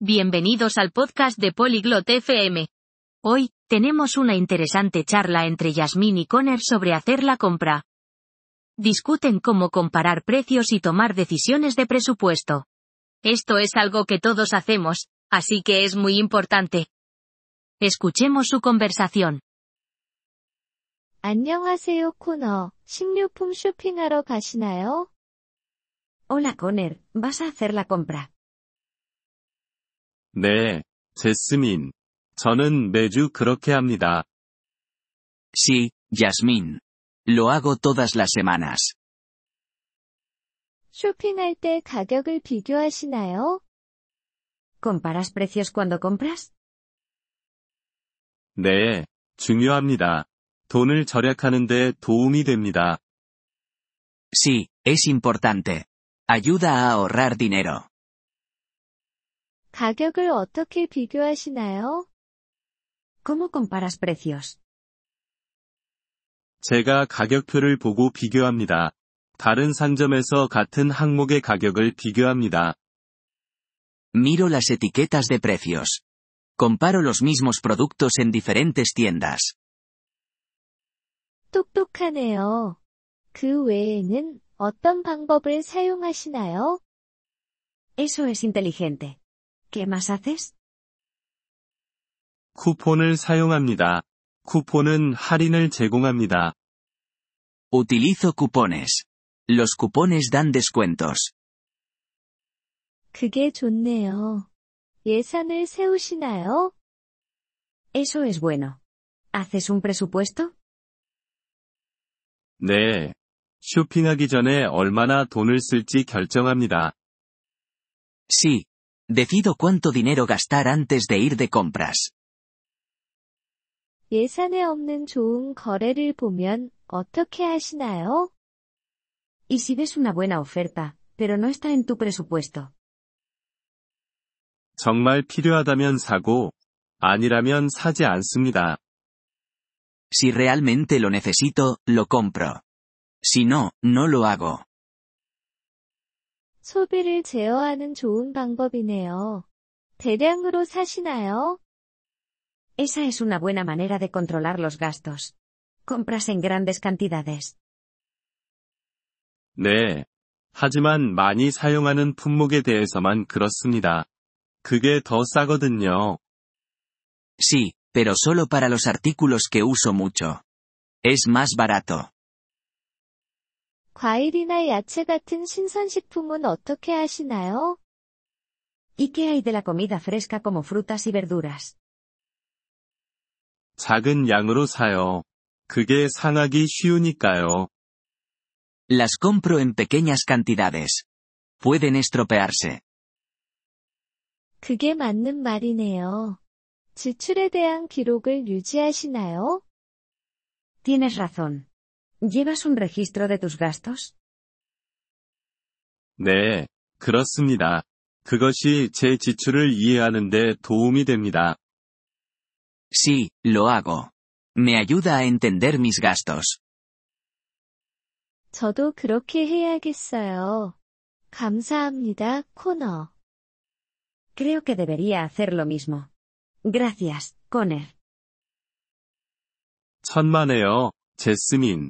Bienvenidos al podcast de Polyglot FM. Hoy, tenemos una interesante charla entre Yasmín y Conner sobre hacer la compra. Discuten cómo comparar precios y tomar decisiones de presupuesto. Esto es algo que todos hacemos, así que es muy importante. Escuchemos su conversación. 안녕하세요, 코너. 식료품 쇼핑하러 가시나요? Hola Conner, ¿vas a hacer la compra? 네, 제스민. 저는 매주 그렇게 합니다. Sí, Yasmín. Lo hago todas las semanas. 쇼핑할 때 가격을 비교하시나요? ¿Comparas precios cuando compras? 네, 중요합니다. 돈을 절약하는 데 도움이 됩니다. Sí, es importante. Ayuda a ahorrar dinero. 가격을 어떻게 비교하시나요? ¿Cómo comparas precios? 제가 가격표를 보고 비교합니다. 다른 상점에서 같은 항목의 가격을 비교합니다. Miro las etiquetas de precios. Comparo los mismos productos en diferentes tiendas. 똑똑하네요. 그 외에는 어떤 방법을 사용하시나요? Eso es inteligente. ¿Qué más haces? 쿠폰을 사용합니다. 쿠폰은 할인을 제공합니다. Utilizo cupones. Los cupones dan descuentos. 그게 좋네요. 예산을 세우시나요? Eso es bueno. ¿Haces un presupuesto? 네. 쇼핑하기 전에 얼마나 돈을 쓸지 결정합니다. Sí. Decido cuánto dinero gastar antes de ir de compras. 예산에 없는 좋은 거래를 보면 어떻게 하시나요? ¿Y si ves una buena oferta, pero no está en tu presupuesto? 정말 필요하다면 사고, 아니라면 사지 않습니다. Si realmente lo necesito, lo compro. Si no, no lo hago. 소비를 제어하는 좋은 방법이네요. 대량으로 사시나요? Esa es una buena manera de controlar los gastos. Compras en grandes cantidades. 네. 하지만 많이 사용하는 품목에 대해서만 그렇습니다. 그게 더 싸거든요. Sí, pero solo para los artículos que uso mucho. Es más barato. 과일이나 야채 같은 신선식품은 어떻게 하시나요? ¿Y qué hay de la comida fresca como frutas y verduras? 작은 양으로 사요. 그게 상하기 쉬우니까요. Las compro en pequeñas cantidades. Pueden estropearse. 그게 맞는 말이네요. 지출에 대한 기록을 유지하시나요? Tienes razón. ¿Llevas un registro de tus gastos? 네, 그렇습니다. 그것이 제 지출을 이해하는데 도움이 됩니다. Sí, lo hago. Me ayuda a entender mis gastos. 저도 그렇게 해야겠어요. 감사합니다, 코너. Creo que debería hacer lo mismo. Gracias, Conner. 천만에요, 제스민.